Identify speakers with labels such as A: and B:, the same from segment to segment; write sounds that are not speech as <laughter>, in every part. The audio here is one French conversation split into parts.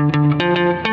A: Música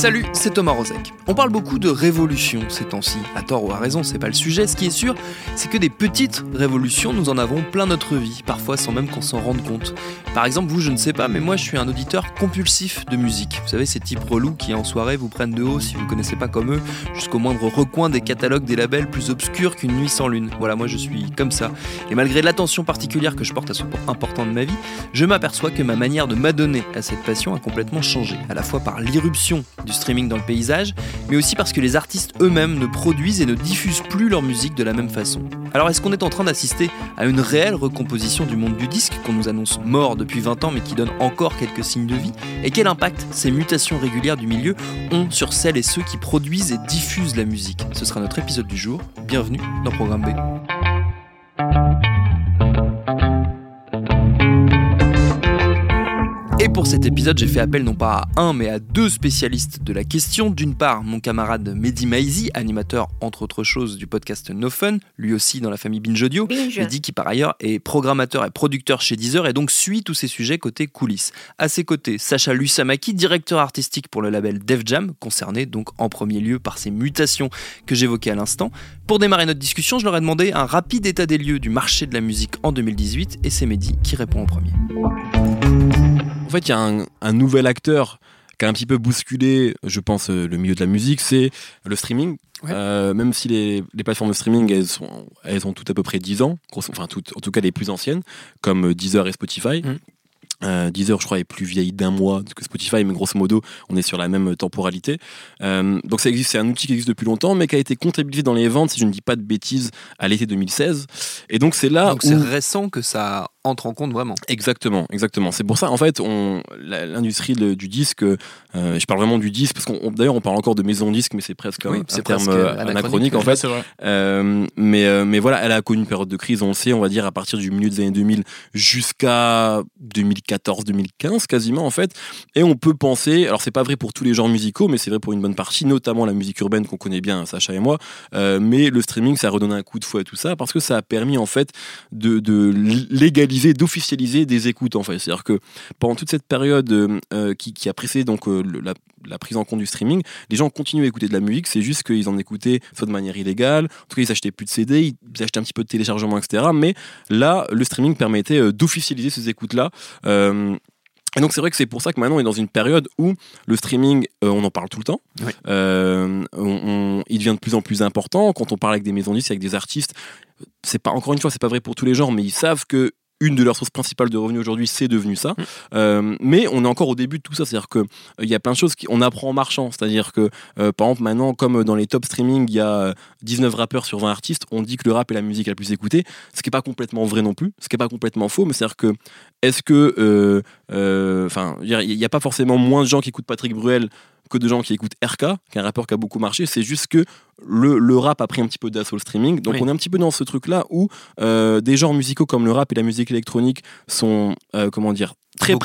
B: Salut, c'est Thomas Rozek. On parle beaucoup de révolution ces temps-ci, à tort ou à raison, c'est pas le sujet. Ce qui est sûr, c'est que des petites révolutions, nous en avons plein notre vie, parfois sans même qu'on s'en rende compte. Par exemple, vous, je ne sais pas, mais moi je suis un auditeur compulsif de musique. Vous savez, ces types relous qui en soirée vous prennent de haut si vous ne connaissez pas comme eux, jusqu'au moindre recoin des catalogues des labels plus obscurs qu'une nuit sans lune. Voilà, moi je suis comme ça. Et malgré l'attention particulière que je porte à ce point important de ma vie, je m'aperçois que ma manière de m'adonner à cette passion a complètement changé, à la fois par l'irruption streaming dans le paysage, mais aussi parce que les artistes eux-mêmes ne produisent et ne diffusent plus leur musique de la même façon. Alors est-ce qu'on est en train d'assister à une réelle recomposition du monde du disque qu'on nous annonce mort depuis 20 ans mais qui donne encore quelques signes de vie? Et quel impact ces mutations régulières du milieu ont sur celles et ceux qui produisent et diffusent la musique? Ce sera notre épisode du jour. Bienvenue dans Programme B. pour cet épisode, j'ai fait appel non pas à un, mais à deux spécialistes de la question. D'une part, mon camarade Mehdi Maizi, animateur entre autres choses du podcast No Fun, lui aussi dans la famille Binge Audio.
C: Binge.
B: Mehdi qui par ailleurs est programmateur et producteur chez Deezer et donc suit tous ces sujets côté coulisses. À ses côtés, Sacha Lusamaki, directeur artistique pour le label Def Jam, concerné donc en premier lieu par ces mutations que j'évoquais à l'instant. Pour démarrer notre discussion, je leur ai demandé un rapide état des lieux du marché de la musique en 2018 et c'est Mehdi qui répond en premier.
D: En fait, il y a un, un nouvel acteur qui a un petit peu bousculé, je pense, euh, le milieu de la musique, c'est le streaming.
B: Ouais.
D: Euh, même si les, les plateformes de streaming, elles, sont, elles ont toutes à peu près 10 ans, enfin toutes, en tout cas les plus anciennes, comme euh, Deezer et Spotify. Euh, Deezer, je crois, est plus vieille d'un mois que Spotify, mais grosso modo, on est sur la même temporalité. Euh, donc ça existe, c'est un outil qui existe depuis longtemps, mais qui a été comptabilisé dans les ventes, si je ne dis pas de bêtises, à l'été 2016. Et donc c'est là
B: donc
D: où...
B: c'est récent que ça entre en compte vraiment.
D: Exactement, exactement. C'est pour ça, en fait, on, l'industrie du disque, euh, je parle vraiment du disque, parce qu'on on- d'ailleurs on parle encore de maison disque, mais c'est presque
B: Oui,
D: un, un terme
B: presque
D: euh,
B: anachronique,
D: anachronique, en fait. Euh, mais, mais voilà, elle a connu une période de crise, on le sait, on va dire à partir du milieu des années 2000 jusqu'à 2014-2015 quasiment en fait. Et on peut penser, alors c'est pas vrai pour tous les genres musicaux, mais c'est vrai pour une bonne partie, notamment la musique urbaine qu'on connaît bien, Sacha et moi. Euh, mais le streaming, ça a redonné un coup de fouet à tout ça parce que ça a permis en fait de, de légaliser, d'officialiser des écoutes en fait. C'est-à-dire que pendant toute cette période euh, qui, qui a précédé donc euh, le- la, la prise en compte du streaming, les gens continuent à écouter de la musique, c'est juste qu'ils en écoutaient soit de manière illégale, en tout cas ils achetaient plus de CD, ils achetaient un petit peu de téléchargement, etc. Mais là, le streaming permettait euh, d'officialiser ces écoutes-là. Euh, et donc c'est vrai que c'est pour ça que maintenant on est dans une période où le streaming, euh, on en parle tout le temps.
B: Oui.
D: Euh, on- on- il devient de plus en plus important. Quand on parle avec des maisons disques, avec des artistes, c'est pas encore une fois, c'est pas vrai pour tous les genres, mais ils savent que une de leurs sources principales de revenus aujourd'hui, c'est devenu ça. Euh, mais on est encore au début de tout ça, c'est-à-dire que euh, il y a plein de choses qu'on apprend en marchant. C'est-à-dire que, euh, par exemple, maintenant, comme dans les top streaming, il y a euh, 19 rappeurs sur 20 artistes, on dit que le rap est la musique la plus écoutée, ce qui est pas complètement vrai non plus, ce qui est pas complètement faux, mais c'est-à-dire que est-ce que, enfin, il n'y a pas forcément moins de gens qui écoutent Patrick Bruel que de gens qui écoutent RK, qui est un rappeur qui a beaucoup marché. C'est juste que le, le rap a pris un petit peu d'assaut le streaming. Donc
B: Oui.
D: on est un petit peu dans ce truc-là où euh, des genres musicaux comme le rap et la musique électronique sont, euh, comment dire, très
B: Beaucoup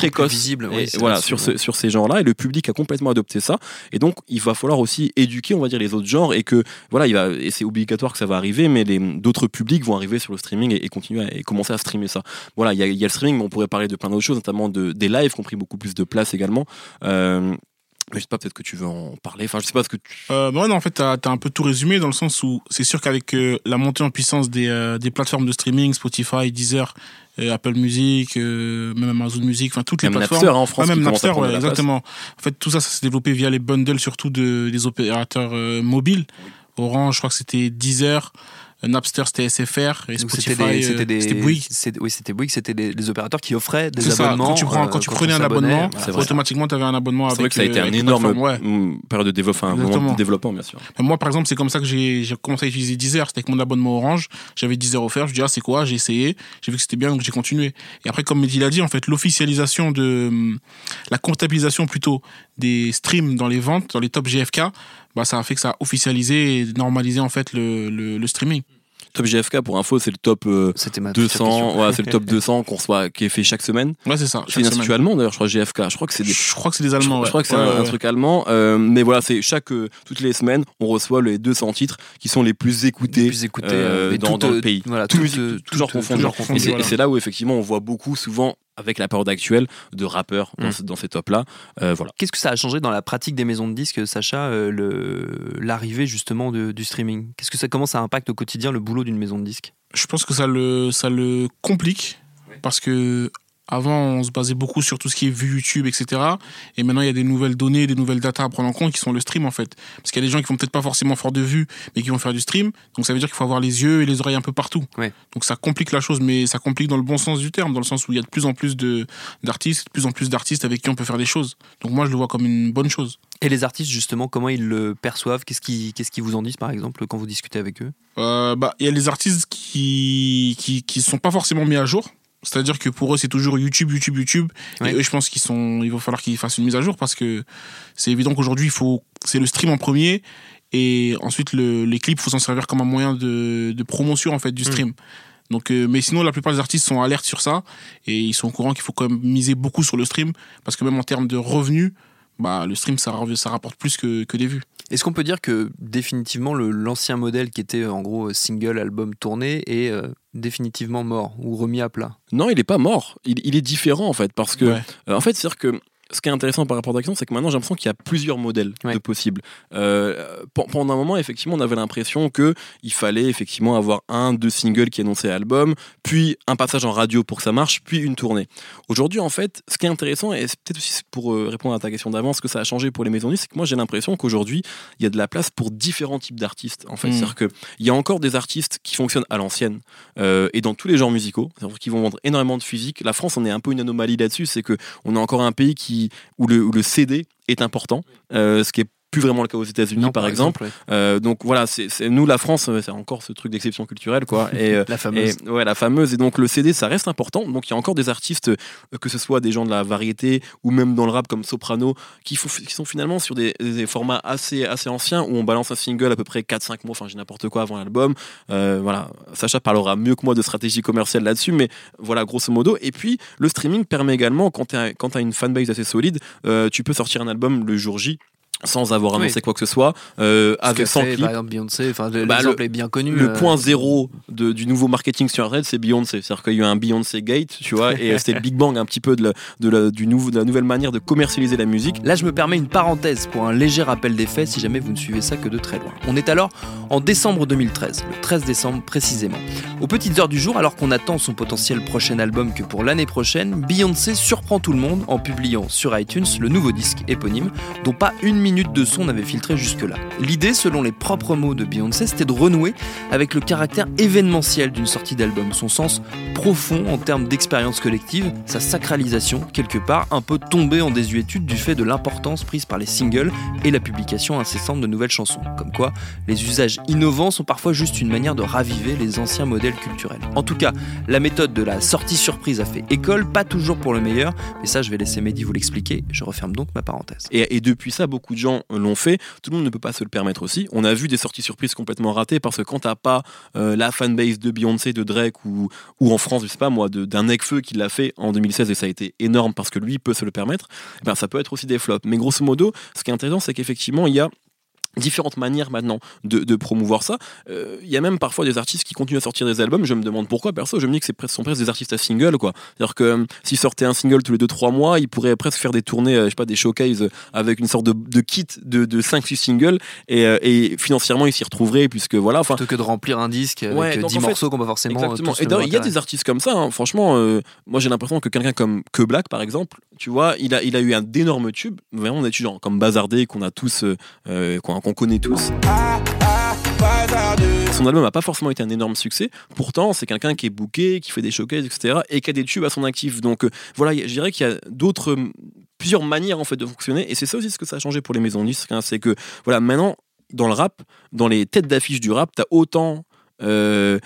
D: Et
B: oui, c'est
D: voilà, sur, ce- sur ces genres-là. Et le public a complètement adopté ça. Et donc il va falloir aussi éduquer, on va dire, les autres genres. Et que, voilà, il va, et c'est obligatoire que ça va arriver, mais les- d'autres publics vont arriver sur le streaming et, et continuer à, et commencer à streamer ça. Voilà, il y a, il y a le streaming, mais on pourrait parler de plein d'autres choses, notamment de, des lives qui ont pris beaucoup plus de place également. Euh, mais je sais pas, peut-être que tu veux en parler. Enfin, je sais pas ce que tu.
E: Euh, bah ouais, non, en fait, t'as as un peu tout résumé dans le sens où c'est sûr qu'avec euh, la montée en puissance des, euh, des plateformes de streaming, Spotify, Deezer, euh, Apple Music, même Amazon Music, enfin toutes les plateformes.
D: Napster hein, en France,
E: Ouais, même Napster, ouais, exactement. En fait, tout ça, ça s'est développé via les bundles, surtout de, des opérateurs mobiles. Orange, je crois que c'était Deezer, Napster c'était SFR et Spotify
B: c'était des,
E: euh,
B: c'était des-
E: c'était Bouygues.
B: c'est- oui, c'était Bouygues, c'était des, des opérateurs qui offraient des
E: C'est ça,
B: abonnements.
E: quand tu, prends, quand
B: euh,
E: tu prenais un abonnement.
D: C'est
E: automatiquement tu avais un abonnement
D: C'est
E: avec
D: vrai que ça a été
E: euh,
D: un
E: avec les
D: énorme période de développement, enfin, moment
E: Exactement.
D: de développement, bien sûr.
E: Mais Moi, par exemple, c'est comme ça que j'ai commencé à utiliser Deezer. C'était avec mon abonnement Orange. J'avais Deezer offert. Je dis, ah, c'est quoi? J'ai essayé. J'ai vu que c'était bien, donc j'ai continué. Et après, comme Mehdi l'a dit, en fait, l'officialisation de. hum, La comptabilisation plutôt des streams dans les ventes, dans les top GFK, bah, ça a fait que ça a officialisé et normalisé, en fait, le, le, le streaming.
D: Top GFK, pour info, c'est le top euh,
B: C'était ma future
D: 200,
B: question.
D: ouais, c'est le top <laughs> 200 qu'on reçoit, qui est fait chaque semaine.
E: Ouais, c'est ça.
D: C'est
E: chaque
D: un
E: semaine.
D: institut allemand d'ailleurs, je crois GFK. Je crois que c'est des,
E: Je crois que c'est des Allemands.
D: je
E: ouais.
D: crois que c'est
E: Ouais,
D: un,
E: ouais,
D: un
E: ouais.
D: truc allemand, euh, mais voilà, c'est chaque euh, toutes les semaines, on reçoit les 200 titres qui sont les plus écoutés.
B: plus écoutés
D: euh,
B: mais
D: dans-
B: toutes,
D: dans le
B: euh,
D: pays.
B: Voilà,
D: Tout
B: euh, euh,
D: confondu.
E: toujours
D: Et
E: confondu,
D: c'est et
E: voilà.
D: c'est là où effectivement on voit beaucoup souvent avec la période actuelle de rappeurs dans,
B: Mm.
D: ce- dans ces tops-là. Euh, voilà.
B: Qu'est-ce que ça a changé dans la pratique des maisons de disques, Sacha, euh, le- l'arrivée justement de- du streaming? Qu'est-ce que ça comment ça impacte au quotidien le boulot d'une maison de disques?
E: Je pense que ça le, ça le complique parce que avant on se basait beaucoup sur tout ce qui est vue YouTube, etc. Et maintenant il y a des nouvelles données, des nouvelles datas à prendre en compte qui sont le stream en fait. Parce qu'il y a des gens qui vont peut-être pas forcément faire de vues, mais qui vont faire du stream. Donc ça veut dire qu'il faut avoir les yeux et les oreilles un peu partout.
B: Ouais.
E: Donc ça complique la chose, mais ça complique dans le bon sens du terme, dans le sens où il y a de plus en plus d'artistes, de plus en plus d'artistes avec qui on peut faire des choses. Donc moi je le vois comme une bonne chose.
B: Et les artistes, justement, comment ils le perçoivent? Qu'est-ce qu'ils qu'est-ce qu'ils vous en disent, par exemple, quand vous discutez avec eux?
E: Euh, bah, il y a les artistes qui, qui, qui sont pas forcément mis à jour. C'est-à-dire que pour eux, c'est toujours YouTube, YouTube, YouTube.
B: Ouais.
E: Et eux, je pense qu'ils sont, il va falloir qu'ils fassent une mise à jour parce que c'est évident qu'aujourd'hui, il faut, c'est le stream en premier. Et ensuite, le, les clips, il faut s'en servir comme un moyen de, de promotion, en fait, du stream. Donc, euh, mais sinon, la plupart des artistes sont alertes sur ça. Et ils sont au courant qu'il faut quand même miser beaucoup sur le stream. Parce que même en termes de revenus, bah, le stream, ça, rapporte plus que, que des vues.
B: Est-ce qu'on peut dire que définitivement le- l'ancien modèle qui était en gros single, album tourné est euh, définitivement mort ou remis à plat?
D: Non, il est pas mort. Il, il est différent en fait parce que
E: Ouais.
D: Euh, en fait, c'est-à-dire que ce qui est intéressant par rapport à Action, c'est que maintenant j'ai l'impression qu'il y a plusieurs modèles
B: Ouais.
D: de possibles. Euh, pe- pendant un moment, effectivement, on avait l'impression que il fallait effectivement avoir un, deux singles qui annonçaient l'album, puis un passage en radio pour que ça marche, puis une tournée. Aujourd'hui, en fait, ce qui est intéressant, et c'est peut-être aussi pour euh, répondre à ta question d'avant, ce que ça a changé pour les maisons disques, c'est que moi j'ai l'impression qu'aujourd'hui, il y a de la place pour différents types d'artistes. En fait,
E: Mm.
D: c'est-à-dire qu'il y a encore des artistes qui fonctionnent à l'ancienne euh, et dans tous les genres musicaux, c'est-à-dire qui vont vendre énormément de physique. La France, on est un peu une anomalie là-dessus, c'est que on est encore un pays qui où le, où CD est important, euh, ce qui est plus vraiment le cas aux États-Unis par, exemple. Euh, donc voilà, c'est nous la France, c'est encore ce truc d'exception culturelle quoi. Et, euh, <laughs>
B: La fameuse.
D: et, ouais, la fameuse. Et donc le CD, ça reste important. Donc il y a encore des artistes, euh, que ce soit des gens de la variété ou même dans le rap comme Soprano, qui, font- qui sont finalement sur des, des formats assez, assez anciens où on balance un single à peu près 4-5 mois, enfin j'ai n'importe quoi avant l'album. Euh, voilà, Sacha parlera mieux que moi de stratégie commerciale là-dessus, mais voilà, grosso modo. Et puis le streaming permet également, quand tu as, une fanbase assez solide, euh, tu peux sortir un album le jour J sans avoir
B: Oui.
D: annoncé quoi que ce soit, euh, avec sans clip.
B: Par exemple, Beyoncé, enfin, le-
D: Bah,
B: l'exemple est bien connu.
D: Le
B: euh,
D: point zéro de- du nouveau marketing sur Internet, c'est Beyoncé. C'est-à-dire qu'il y a eu un Beyoncé Gate, tu vois, et <laughs> c'était le Big Bang un petit peu de la, de la- du nouveau, de la nouvelle manière de commercialiser la musique.
B: Là, je me permets une parenthèse pour un léger rappel des faits si jamais vous ne suivez ça que de très loin. On est alors en décembre 2013, le 13 décembre précisément. Aux petites heures du jour, alors qu'on attend son potentiel prochain album que pour l'année prochaine, Beyoncé surprend tout le monde en publiant sur iTunes le nouveau disque éponyme, dont pas une minute de son n'avait filtré jusque-là. L'idée, selon les propres mots de Beyoncé, c'était de renouer avec le caractère événementiel d'une sortie d'album, son sens profond en termes d'expérience collective, sa sacralisation, quelque part, un peu tombée en désuétude du fait de l'importance prise par les singles et la publication incessante de nouvelles chansons. Comme quoi, les usages innovants sont parfois juste une manière de raviver les anciens modèles culturels. En tout cas, la méthode de la sortie surprise a fait école, pas toujours pour le meilleur, mais ça je vais laisser Mehdi vous l'expliquer, je referme donc ma parenthèse.
D: Et, et depuis ça, beaucoup gens l'ont fait. Tout le monde ne peut pas se le permettre aussi. On a vu des sorties surprises complètement ratées parce que quand t'as pas euh, la fanbase de Beyoncé, de Drake ou, en France, je sais pas moi, d'un Necfeu qui l'a fait en 2016 et ça a été énorme parce que lui peut se le permettre, eh ben, ça peut être aussi des flops. Mais grosso modo, ce qui est intéressant, c'est qu'effectivement, il y a différentes manières maintenant de, de promouvoir ça. Euh, Il y a même parfois des artistes qui continuent à sortir des albums. Je me demande pourquoi. Perso, je me dis que c'est sont presque des artistes à single, quoi. C'est-à-dire que euh, s'ils sortaient un single tous les 2-3 mois, ils pourraient presque faire des tournées, euh, je sais pas, des showcases avec une sorte de, de kit de, de 5-6 singles et, euh, et financièrement ils s'y retrouveraient puisque voilà. Enfin,
B: Plutôt que de remplir un disque avec
D: Ouais,
B: euh,
D: donc
B: 10
D: en fait,
B: morceaux qu'on va forcément euh,
D: Exactement. Et il y a des artistes comme ça. hein. Franchement, euh, moi j'ai l'impression que quelqu'un comme Que Black, par exemple, tu vois, il a, il a eu un d'énormes tubes. Vraiment, on a genre comme Bazardé qu'on a tous, euh, euh, connaît tous. Son album n'a pas forcément été un énorme succès. Pourtant, c'est quelqu'un qui est booké, qui fait des showcases, etc. et qui a des tubes à son actif. Donc euh, voilà, je dirais qu'il y a d'autres euh, plusieurs manières en fait de fonctionner et c'est ça aussi ce que ça a changé pour les maisons disques hein. c'est que voilà maintenant dans le rap dans les têtes d'affiche du rap t'as autant euh,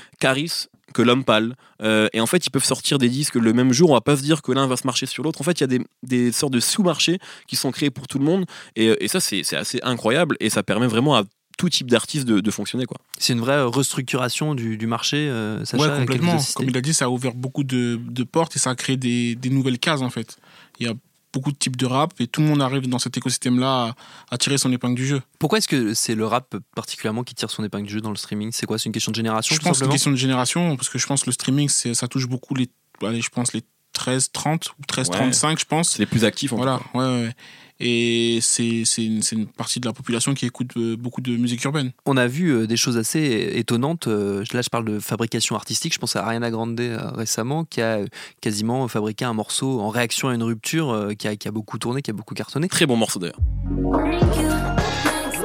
D: que l'homme pâle. Euh, et en fait ils peuvent sortir des disques le même jour. On va pas se dire que l'un va se marcher sur l'autre. En fait il y a des, des sortes de sous-marchés qui sont créés pour tout le monde. Et, et ça c'est c'est assez incroyable. Et ça permet vraiment à tout type d'artiste de, de fonctionner quoi.
B: C'est une vraie restructuration du, du marché, euh, Sacha,
E: Ouais, complètement. Comme il a dit, ça a ouvert beaucoup de, de portes et ça a créé des, des nouvelles cases en fait. Il y a beaucoup de types de rap et tout le monde arrive dans cet écosystème-là à, à tirer son épingle du jeu.
B: Pourquoi est-ce que c'est le rap particulièrement qui tire son épingle du jeu dans le streaming? C'est quoi? C'est une question de génération
E: Je pense que c'est une question de génération parce que je pense que le streaming, c'est- ça touche beaucoup les, allez, je pense les 13-30 ou 13-35, je pense.
D: c'est les plus actifs en
E: Voilà,
D: tout cas.
E: ouais, ouais, ouais. Et c'est c'est une, c'est une partie de la population qui écoute euh, beaucoup de musique urbaine.
B: On a vu euh, des choses assez étonnantes. euh, Là, je parle de fabrication artistique. Je pense à Ariana Grande récemment, qui a quasiment fabriqué un morceau en réaction à une rupture qui a, qui a beaucoup tourné, qui a beaucoup cartonné.
D: très bon morceau d'ailleurs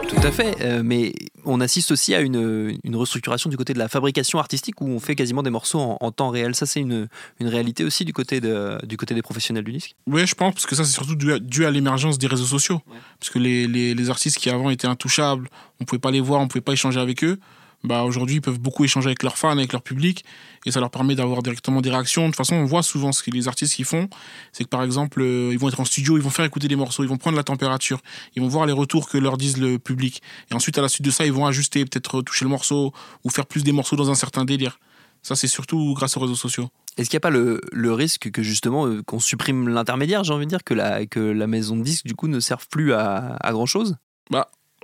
B: Tout à fait. mais on assiste aussi à une, une restructuration du côté de la fabrication artistique où on fait quasiment des morceaux en, en temps réel. Ça, c'est une, une réalité aussi du côté, de, du côté des professionnels du disque.
E: Oui, je pense, parce que ça, c'est surtout dû à, dû à l'émergence des réseaux sociaux. Parce que les, les, les artistes qui avant étaient intouchables, on pouvait pas les voir, on pouvait pas échanger avec eux. Bah, aujourd'hui, ils peuvent beaucoup échanger avec leurs fans, avec leur public, et ça leur permet d'avoir directement des réactions. De toute façon, on voit souvent ce que les artistes qui font, c'est que par exemple, euh, ils vont être en studio, ils vont faire écouter des morceaux, ils vont prendre la température, ils vont voir les retours que leur disent le public, et ensuite à la suite de ça, ils vont ajuster, peut-être toucher le morceau ou faire plus des morceaux dans un certain délire. Ça, c'est surtout grâce aux réseaux sociaux.
B: Est-ce qu'il n'y a pas le, le risque que justement euh, qu'on supprime l'intermédiaire, j'ai envie de dire, que la, que la maison de disque du coup ne serve plus à, à grand chose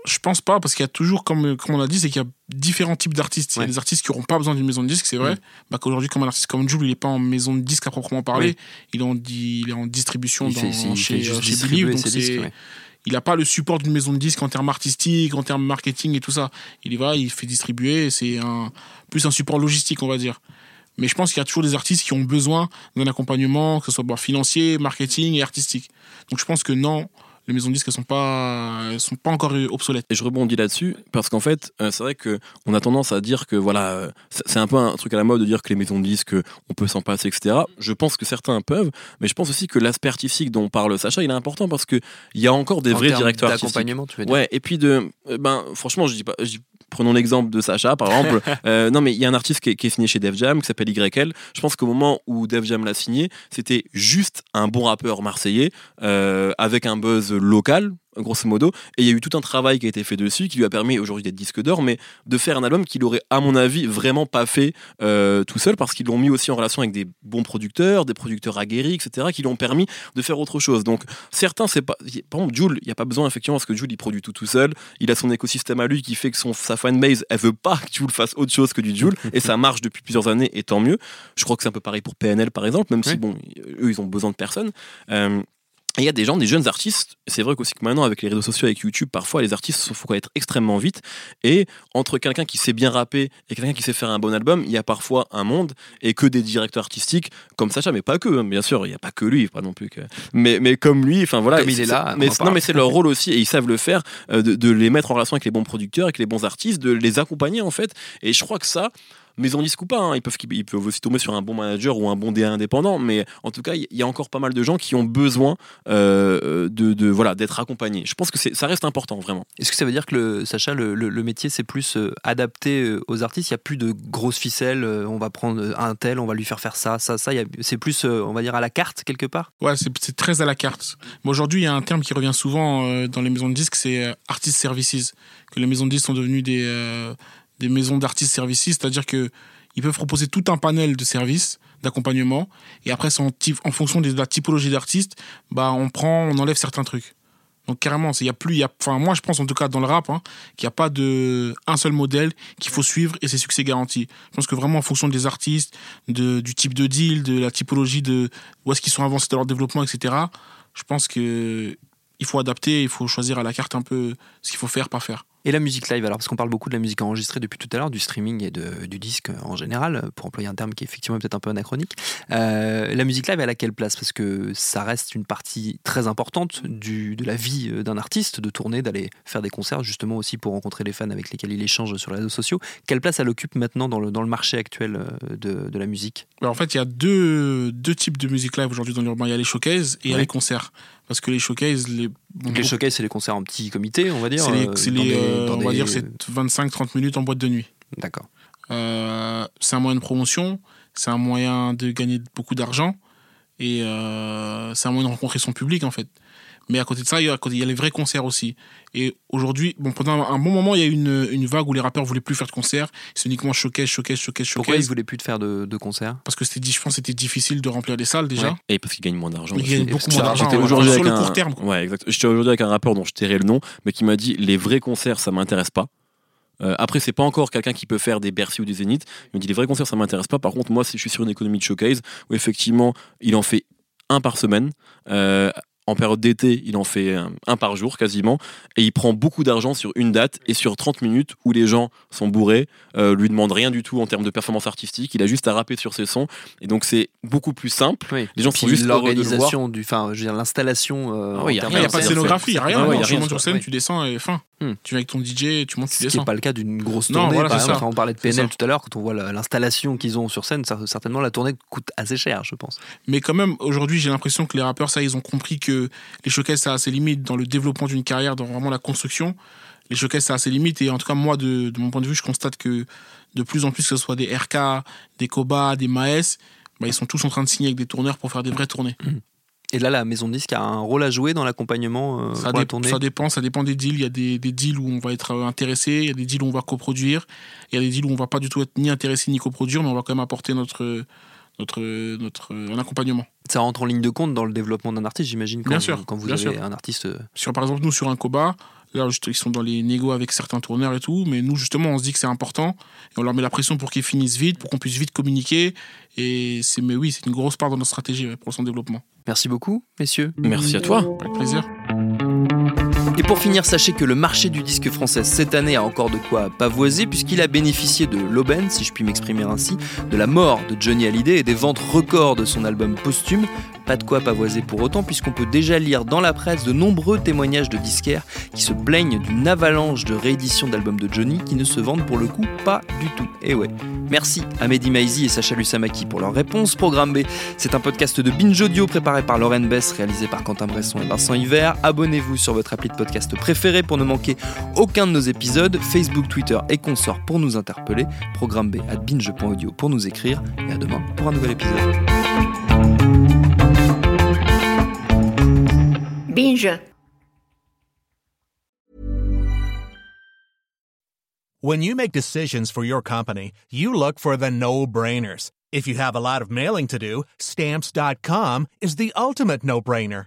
E: Je pense pas, parce qu'il y a toujours, comme, comme on l'a dit, c'est qu'il y a différents types d'artistes. Il y a des artistes qui n'auront pas besoin d'une maison de disque, c'est vrai.
B: Mm.
E: Bah, Qu'aujourd'hui, comme un artiste comme Jules, il n'est pas en maison de disque à proprement parler. Il, est en, il est en distribution
B: Il
E: dans,
B: fait, il
E: chez, euh, chez Believe, donc
B: disques.
E: Il n'a pas le support d'une maison de disque en termes artistiques, en termes marketing et tout ça. Il y va, il fait distribuer, c'est un, plus un support logistique, on va dire. Mais je pense qu'il y a toujours des artistes qui ont besoin d'un accompagnement, que ce soit bah, financier, marketing et artistique. Donc je pense que non, les maisons de disques ne sont pas, elles sont pas encore obsolètes.
D: Et je rebondis là-dessus parce qu'en fait, euh, c'est vrai que on a tendance à dire que voilà, euh, c'est un peu un truc à la mode de dire que les maisons de disques, euh, on peut s'en passer, etc. Je pense que certains peuvent, mais je pense aussi que l'aspect artistique dont parle Sacha, il est important parce que il y a encore des
B: En
D: vrais directeurs artistiques.
B: d'accompagnement, tu veux dire
D: Ouais, et puis de, euh, ben, franchement, je dis pas, je dis- prenons l'exemple de Sacha, par exemple. <laughs> Euh, non, mais il y a un artiste qui est, qui est signé chez Def Jam, qui s'appelle YL. Je pense qu'au moment où Def Jam l'a signé, c'était juste un bon rappeur marseillais, euh, avec un buzz local, grosso modo. Et il y a eu tout un travail qui a été fait dessus, qui lui a permis aujourd'hui d'être disque d'or, mais de faire un album qu'il aurait, à mon avis, vraiment pas fait euh, tout seul, parce qu'ils l'ont mis aussi en relation avec des bons producteurs, des producteurs aguerris, etc., qui l'ont permis de faire autre chose. Donc, certains, c'est pas. Par exemple, Jules, il n'y a pas besoin, effectivement, parce que Jules, il produit tout tout seul. Il a son écosystème à lui qui fait que son, sa fanbase, elle veut pas que Jules fasse autre chose que du Jules. <laughs> et ça marche depuis plusieurs années, et tant mieux. Je crois que c'est un peu pareil pour PNL, par exemple, même si, bon, eux, ils ont besoin de personne. Euh, il y a des gens, des jeunes artistes, c'est vrai qu'aussi que maintenant avec les réseaux sociaux, avec YouTube, parfois les artistes se font connaître extrêmement vite. Et entre quelqu'un qui sait bien rapper et quelqu'un qui sait faire un bon album, il y a parfois un monde et que des directeurs artistiques comme Sacha, mais pas que, hein, bien sûr, il n'y a pas que lui, pas non plus que. Mais, mais comme lui, enfin voilà.
B: Comme il est là,
D: Mais, non, mais c'est leur rôle aussi et ils savent le faire, euh, de, de les mettre en relation avec les bons producteurs, avec les bons artistes, de les accompagner en fait. Et je crois que ça, maison disque ou pas, hein, ils, peuvent, ils peuvent aussi tomber sur un bon manager ou un bon DA indépendant, mais en tout cas, il y a encore pas mal de gens qui ont besoin euh, de, de, voilà, d'être accompagnés. Je pense que c'est- ça reste important, vraiment.
B: Est-ce que ça veut dire que le, Sacha, le, le- le métier c'est plus euh, adapté euh, aux artistes? Il n'y a plus de grosses ficelles. euh, on va prendre un tel, on va lui faire faire ça, ça, ça. C'est plus, euh, on va dire, à la carte quelque part?
E: Ouais, c'est c'est très à la carte. Aujourd'hui, il y a un terme qui revient souvent euh, dans les maisons de disques, c'est euh, artist services. Que les maisons de disques sont devenues des, euh, des maisons d'artist services, c'est-à-dire que ils peuvent proposer tout un panel de services, d'accompagnement, et après, en, en fonction de la typologie d'artiste, bah, on prend, on enlève certains trucs. Donc carrément, il y a plus, y a, enfin moi je pense en tout cas dans le rap, hein, qu'il n'y a pas de un seul modèle qu'il faut suivre et c'est succès garanti. Je pense que vraiment en fonction des artistes, de, du type de deal, de la typologie de où est-ce qu'ils sont avancés dans leur développement, etc. Je pense que il faut adapter, il faut choisir à la carte un peu ce qu'il faut faire, pas faire.
B: Et la musique live, alors parce qu'on parle beaucoup de la musique enregistrée depuis tout à l'heure, du streaming et de, du disque en général, pour employer un terme qui est effectivement peut-être un peu anachronique. Euh, la musique live, elle a quelle place? Parce que ça reste une partie très importante du, de la vie d'un artiste, de tourner, d'aller faire des concerts, justement aussi pour rencontrer les fans avec lesquels il échange sur les réseaux sociaux. Quelle place elle occupe maintenant dans le, dans le marché actuel euh, de, de la musique?
E: Alors En fait, il y a deux, deux types de musique live aujourd'hui dans l'urbain. Il y a les showcases et il y a les concerts. Parce que les showcases, les,
B: Donc les showcases, c'est les concerts en petit comité, on va dire
E: c'est les,
B: euh, des-
E: euh, on va dire, c'est 25-30 minutes en boîte de nuit.
B: D'accord.
E: Euh, c'est un moyen de promotion, c'est un moyen de gagner beaucoup d'argent et euh, c'est un moyen de rencontrer son public en fait. Mais à côté de ça, il y a, il y a les vrais concerts aussi. Et aujourd'hui, bon, pendant un bon moment, il y a eu une, une vague où les rappeurs voulaient plus faire de concerts. C'est uniquement showcase, showcase, showcase,
B: Pourquoi ils
E: showcase.
B: voulaient plus de faire de, de concerts?
E: Parce que c'était, je pense, que c'était difficile de remplir des salles déjà.
B: Ouais.
D: Et parce qu'ils gagnent moins d'argent.
E: Ils gagnent beaucoup moins d'argent,
D: aujourd'hui
E: Sur
D: avec
E: le
D: un-
E: court terme, quoi.
D: Ouais, exact. J'étais aujourd'hui avec un rappeur dont je tairai le nom, mais qui m'a dit les vrais concerts, ça m'intéresse pas. Euh, après, c'est pas encore quelqu'un qui peut faire des Bercy ou des Zénith. Il me dit les vrais concerts, ça m'intéresse pas. Par contre, moi, si je suis sur une économie de showcase, où effectivement, il en fait un par semaine. euh, en période d'été, il en fait un, un par jour quasiment, et il prend beaucoup d'argent sur une date et sur 30 minutes où les gens sont bourrés, euh, lui demandent rien du tout en termes de performance artistique, il a juste à rapper sur ses sons, et donc c'est beaucoup plus simple.
B: Oui.
D: Les gens
B: Puis
D: sont juste
B: l'organisation du, enfin, je veux dire l'installation. euh,
D: Ah oui, y a
B: termes
E: Il n'y a
D: rien,
E: pas de scénographie, il n'y a rien.
D: Ah ouais, y a
E: tu
D: rien,
E: montes sur scène,
B: ouais.
E: tu descends et fin.
B: Hmm.
E: Tu vas avec ton DJ, tu montes, tu
B: Ce qui n'est
E: descends.
B: pas le cas d'une grosse
E: Non,
B: tournée.
E: voilà,
B: par exemple. on parlait de PNL tout à l'heure, quand on voit la- l'installation qu'ils ont sur scène, ça, certainement la tournée coûte assez cher, je pense.
E: Mais quand même, aujourd'hui, j'ai l'impression que les rappeurs, ça, ils ont compris que les showcases, ça a ses limites dans le développement d'une carrière, dans vraiment la construction. Les showcases, ça a ses limites. Et en tout cas, moi, de, de mon point de vue, je constate que de plus en plus, que ce soit des RK, des Koba, des Maes, bah, ils sont tous en train de signer avec des tourneurs pour faire des vraies tournées.
B: Et là, la maison de disque a un rôle à jouer dans l'accompagnement euh,
E: ça,
B: la
E: ça dépend, ça dépend des deals. Il y a des, des deals où on va être euh, intéressé, il y a des deals où on va coproduire, il y a des deals où on va pas du tout être ni intéressé ni coproduire, mais on va quand même apporter notre, notre, notre, un accompagnement.
B: Ça rentre en ligne de compte dans le développement d'un artiste, j'imagine, quand,
E: Bien sûr,
B: quand vous
E: bien
B: avez
E: sûr.
B: un artiste. euh,
E: sur par exemple nous sur un Koba là juste, ils sont dans les négos avec certains tourneurs et tout mais nous justement on se dit que c'est important et on leur met la pression pour qu'ils finissent vite pour qu'on puisse vite communiquer et c'est mais oui c'est une grosse part de notre stratégie pour son développement
B: Merci beaucoup, messieurs.
D: Merci à toi.
E: avec plaisir
B: Et pour finir, sachez que le marché du disque français cette année a encore de quoi pavoiser puisqu'il a bénéficié de l'aubaine, si je puis m'exprimer ainsi, de la mort de Johnny Hallyday et des ventes records de son album posthume. Pas de quoi pavoiser pour autant puisqu'on peut déjà lire dans la presse de nombreux témoignages de disquaires qui se plaignent d'une avalanche de rééditions d'albums de Johnny qui ne se vendent pour le coup pas du tout. Et ouais. Merci à Mehdi Maizi et Sacha Lussamaki pour leur réponse. Programme B, c'est un podcast de Binge Audio préparé par Lauren Bess, réalisé par Quentin Bresson et Vincent Hiver. Abonnez-vous sur votre appli de podcast préféré pour ne manquer aucun de nos épisodes. Facebook, Twitter et consorts pour nous interpeller. Programme B à binge.audio pour nous écrire. Et à demain pour un nouvel épisode.
F: Binge.
G: When you make decisions for your company, you look for the no brainers. If you have a lot of mailing to do, stamps.com is the ultimate no brainer.